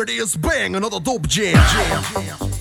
Here bang, another dope jam. jam. jam.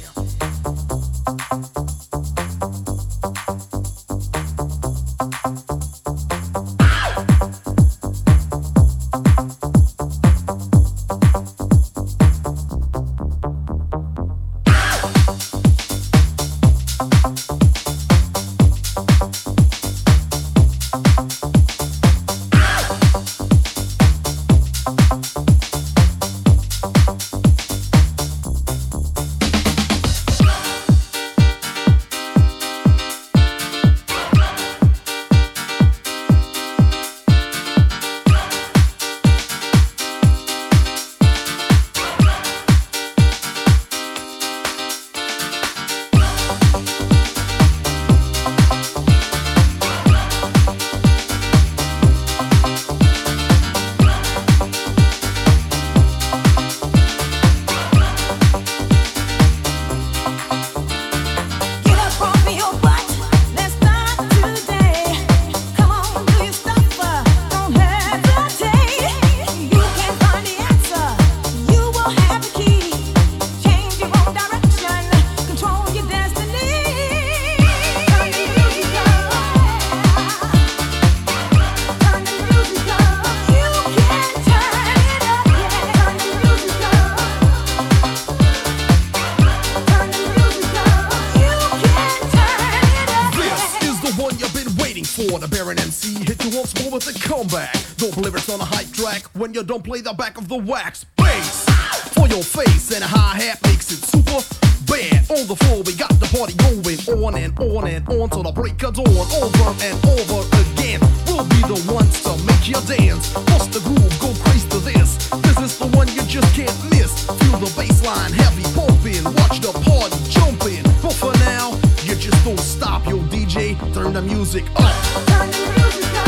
A comeback. believe it's on a hype track when you don't play the back of the wax. Bass for your face and a hi hat makes it super bad. On the floor, we got the party going on and on and on till the break of dawn. Over and over again. We'll be the ones to make you dance. Bust the groove, go crazy to this. This is the one you just can't miss. Feel the bass line heavy pumping. Watch the party jumping. But for now, you just don't stop, yo DJ. Turn the music up. Turn the music up.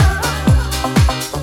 Thank you.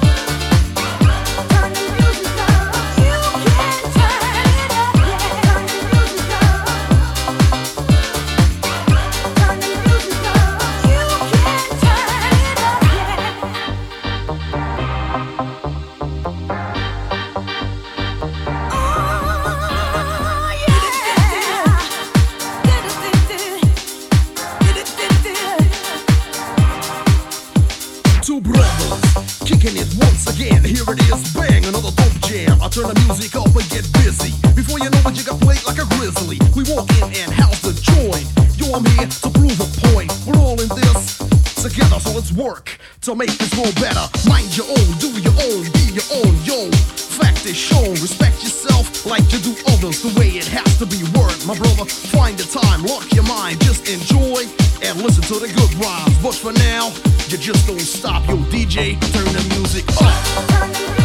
Music get busy. Before you know it, you got played like a grizzly. We walk in and house the joint. Yo, I'm here to prove a point. We're all in this together, so let's work to make this world better. Mind your own, do your own, be your own, yo. Fact is shown, respect yourself like you do others. The way it has to be worked, my brother. Find the time, lock your mind, just enjoy and listen to the good rhymes. But for now, you just don't stop, yo DJ. Turn the music up.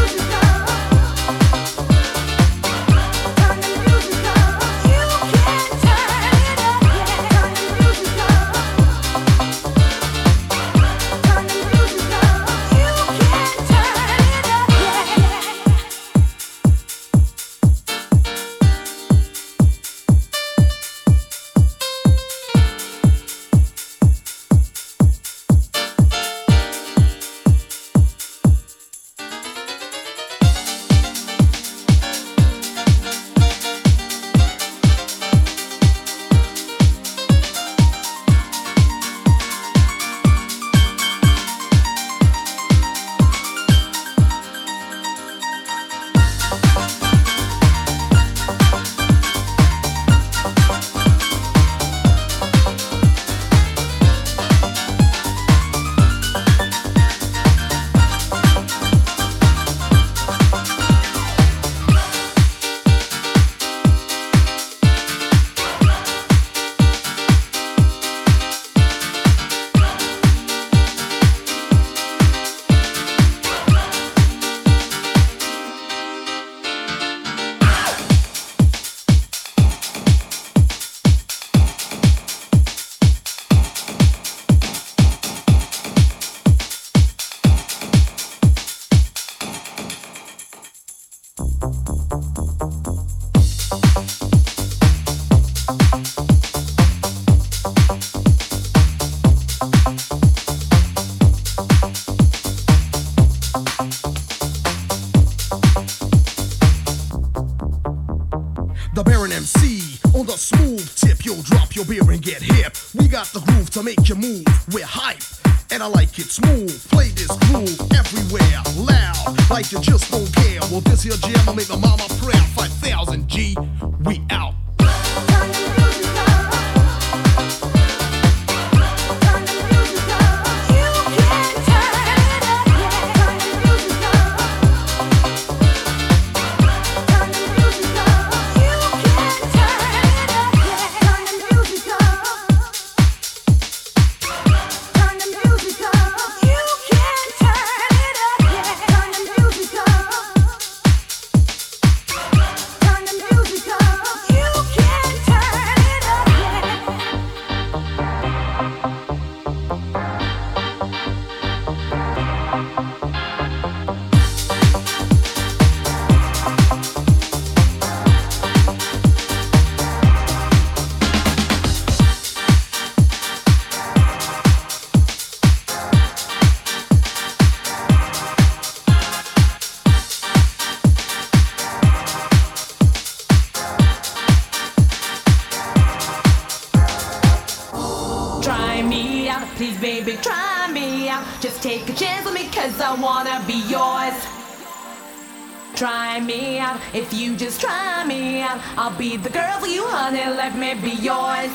I'll be the girl for you, honey. Let me be yours.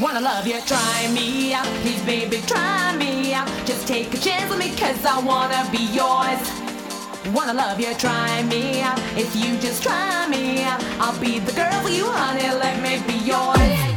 Wanna love you? Try me out, please, baby. Try me out. Just take a chance with me, cause I wanna be yours. Wanna love you? Try me out. If you just try me out, I'll be the girl for you, honey. Let me be yours.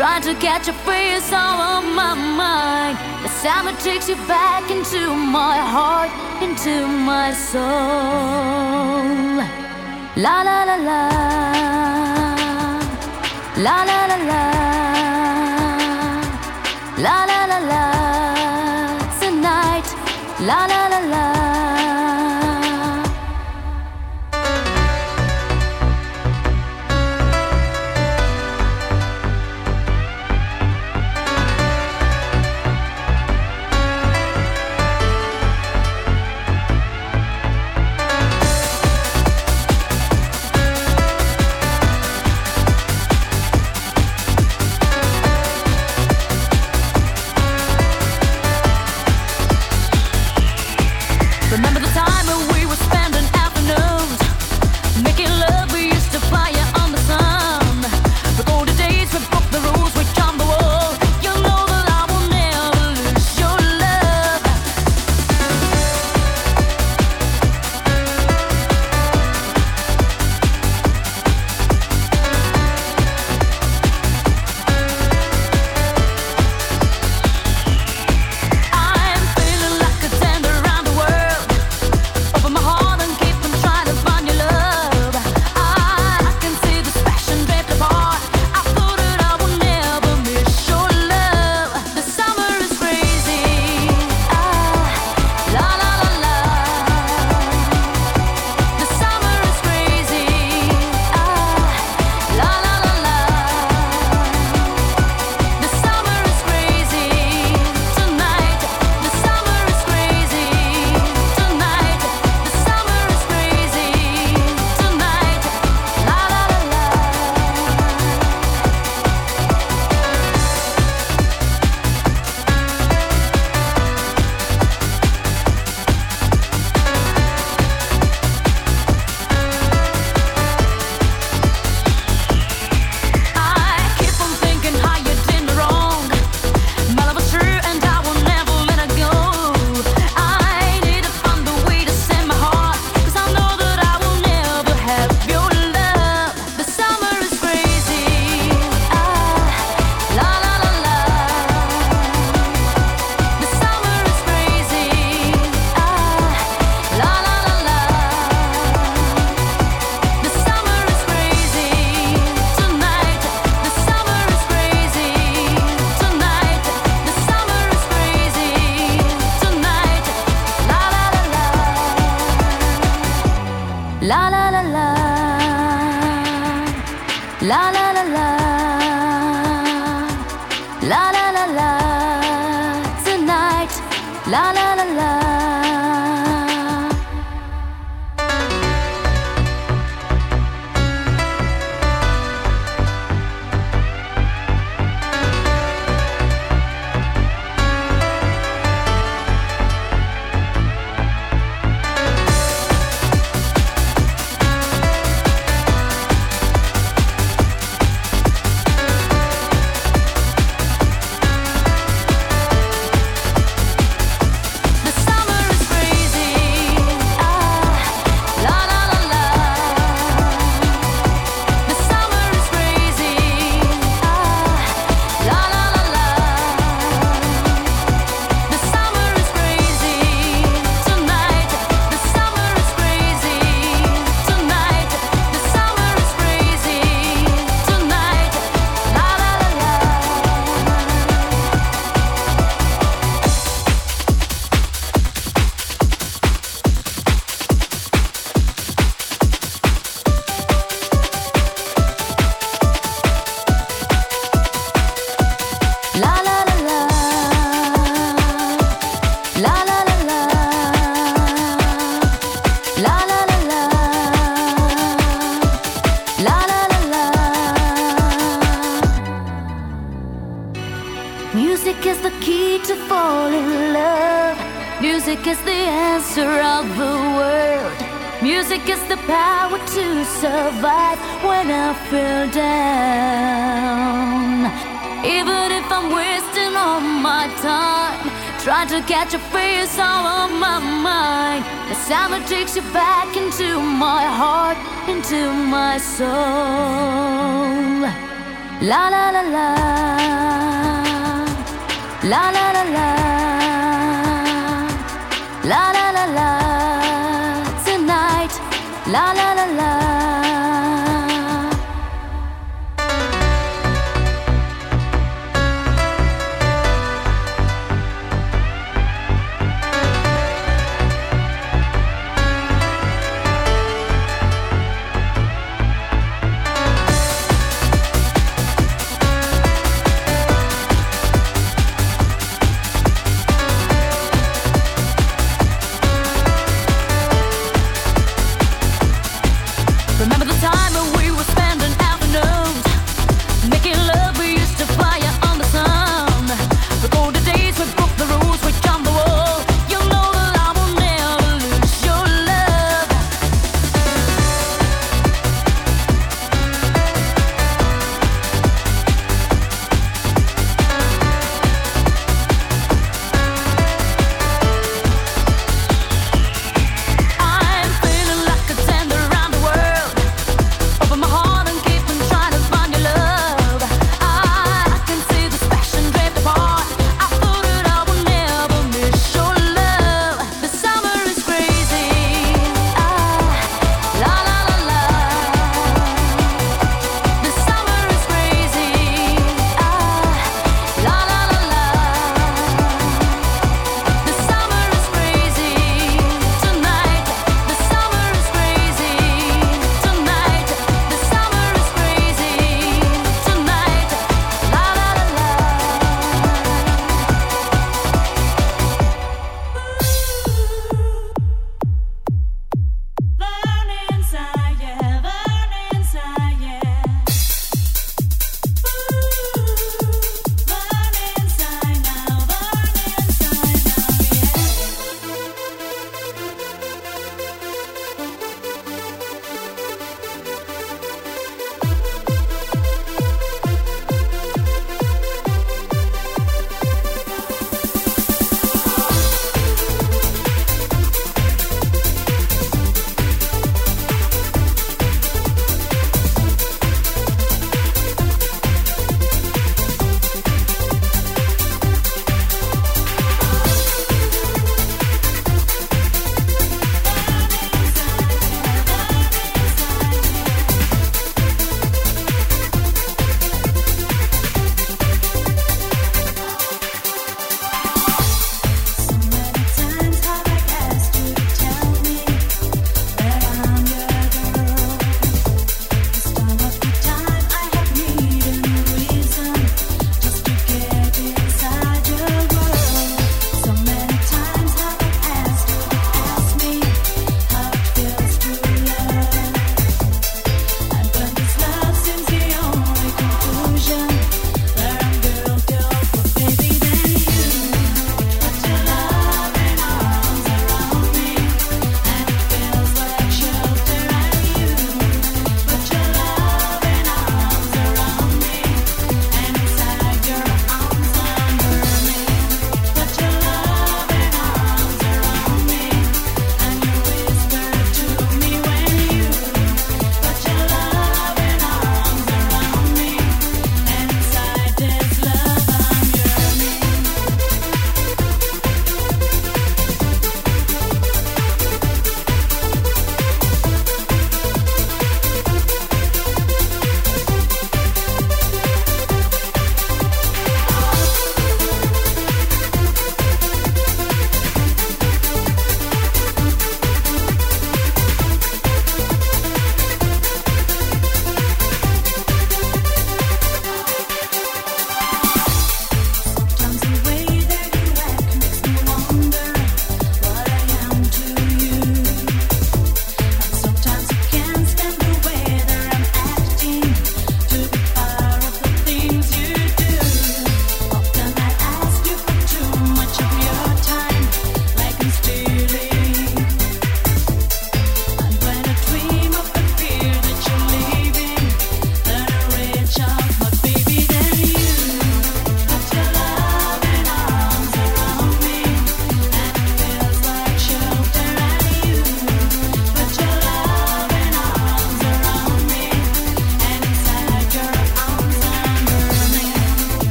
Trying to catch a face all on my mind. The summer takes you back into my heart, into my soul. La la la la. La la la la. La la la la. Tonight. La la la la. Catch a face all on my mind. The summer takes you back into my heart, into my soul. La la la la. La la la la. La la la la. Tonight. La la la la.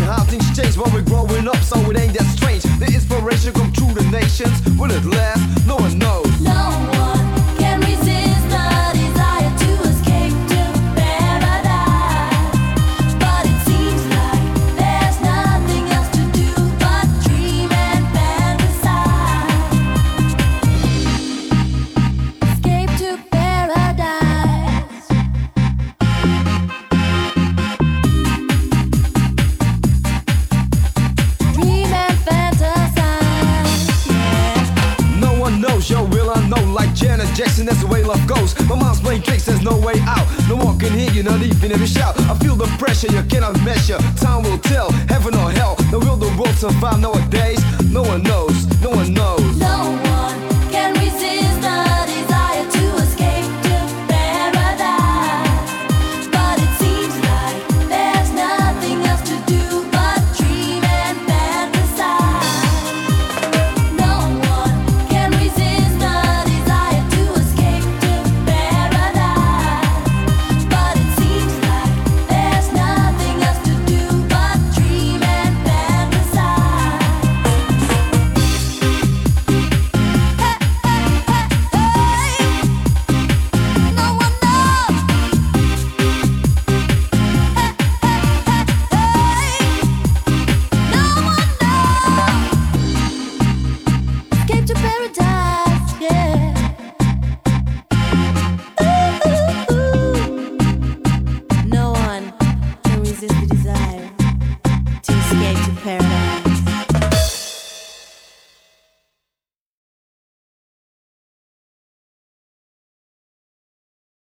how things change while we're growing up, so it ain't that strange. The inspiration come through the nations. Will it last? No one knows. No one. rejection, that's the way life goes. My mind's playing tricks, there's no way out. No one can hear you, not even every shout. I feel the pressure, you cannot measure. Time will tell, heaven or hell. Now will the world survive nowadays? No one knows, no one knows.